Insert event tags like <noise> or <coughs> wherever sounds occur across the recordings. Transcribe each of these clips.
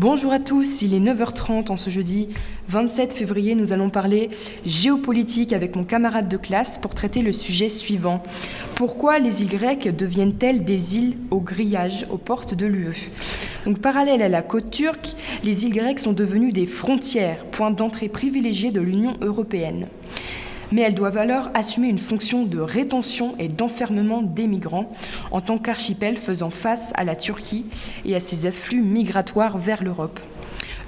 Bonjour à tous, il est 9h30 en ce jeudi 27 février. Nous allons parler géopolitique avec mon camarade de classe pour traiter le sujet suivant. Pourquoi les îles grecques deviennent-elles des îles au grillage aux portes de l'UE? Donc parallèle à la côte turque, les îles grecques sont devenues des frontières, point d'entrée privilégié de l'Union européenne mais elles doivent alors assumer une fonction de rétention et d'enfermement des migrants en tant qu'archipel faisant face à la Turquie et à ses afflux migratoires vers l'Europe.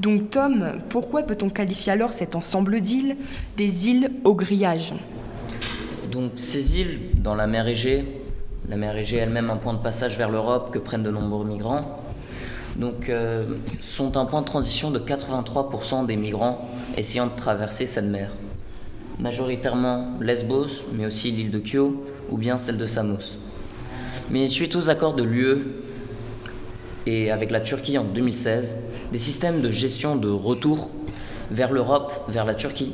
Donc Tom, pourquoi peut-on qualifier alors cet ensemble d'îles des îles au grillage? Donc ces îles dans la mer Égée, la mer Égée elle-même un point de passage vers l'Europe que prennent de nombreux migrants, euh, sont un point de transition de 83% des migrants essayant de traverser cette mer majoritairement Lesbos, mais aussi l'île de Kyo ou bien celle de Samos. Mais suite aux accords de l'UE et avec la Turquie en 2016, des systèmes de gestion de retour vers l'Europe, vers la Turquie,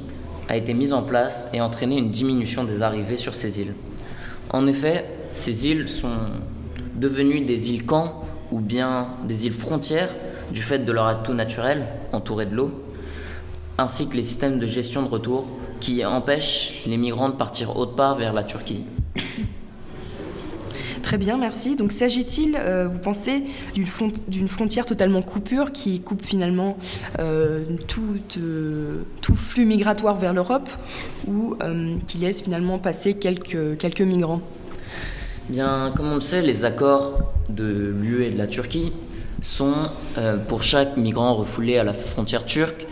a été mis en place et entraîné une diminution des arrivées sur ces îles. En effet, ces îles sont devenues des îles camps ou bien des îles frontières du fait de leur atout naturel, entouré de l'eau, ainsi que les systèmes de gestion de retour qui empêche les migrants de partir autre part vers la Turquie. Très bien, merci. Donc s'agit-il, euh, vous pensez, d'une frontière totalement coupure qui coupe finalement euh, tout, euh, tout, flux migratoire vers l'Europe ou qui laisse finalement passer quelques, quelques migrants? Bien, comme on le sait, les accords de l'UE et de la Turquie sont pour chaque migrant refoulé à la frontière turque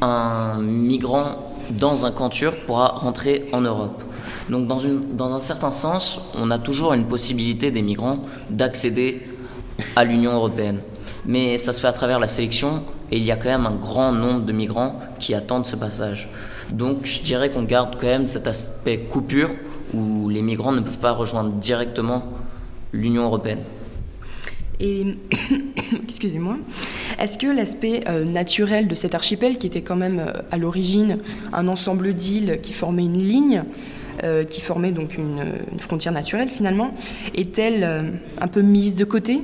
un migrant dans un camp turc pourra rentrer en Europe. Donc dans, une, dans un certain sens, on a toujours une possibilité des migrants d'accéder à l'Union européenne. Mais ça se fait à travers la sélection et il y a quand même un grand nombre de migrants qui attendent ce passage. Donc je dirais qu'on garde quand même cet aspect coupure où les migrants ne peuvent pas rejoindre directement l'Union européenne. Et <coughs> excusez-moi, est-ce que l'aspect euh, naturel de cet archipel, qui était quand même euh, à l'origine un ensemble d'îles qui formaient une ligne, euh, qui formait donc une, frontière naturelle finalement, est-elle un peu mise de côté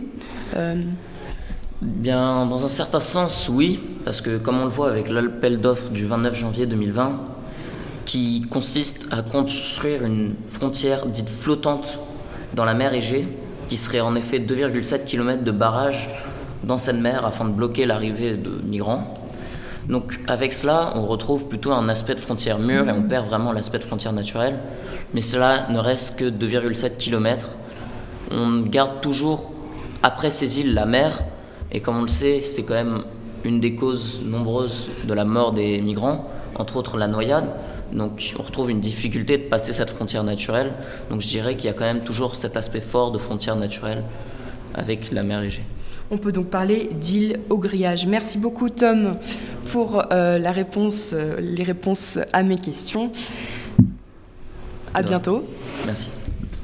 Bien, dans un certain sens, oui, parce que comme on le voit avec l'appel d'offres du 29 janvier 2020, qui consiste à construire une frontière dite flottante dans la mer Égée, qui serait en effet 2,7 km de barrage dans cette mer afin de bloquer l'arrivée de migrants. Donc avec cela, on retrouve plutôt un aspect de frontière mûre et on perd vraiment l'aspect de frontière naturelle. Mais cela ne reste que 2,7 km. On garde toujours après ces îles la mer et comme on le sait, c'est quand même une des causes nombreuses de la mort des migrants, entre autres la noyade. Donc on retrouve une difficulté de passer cette frontière naturelle. Donc je dirais qu'il y a quand même toujours cet aspect fort de frontière naturelle avec la mer Égée. On peut donc parler d'île au grillage. Merci beaucoup Tom pour euh, la réponse, euh, les réponses à mes questions. À bientôt. Merci.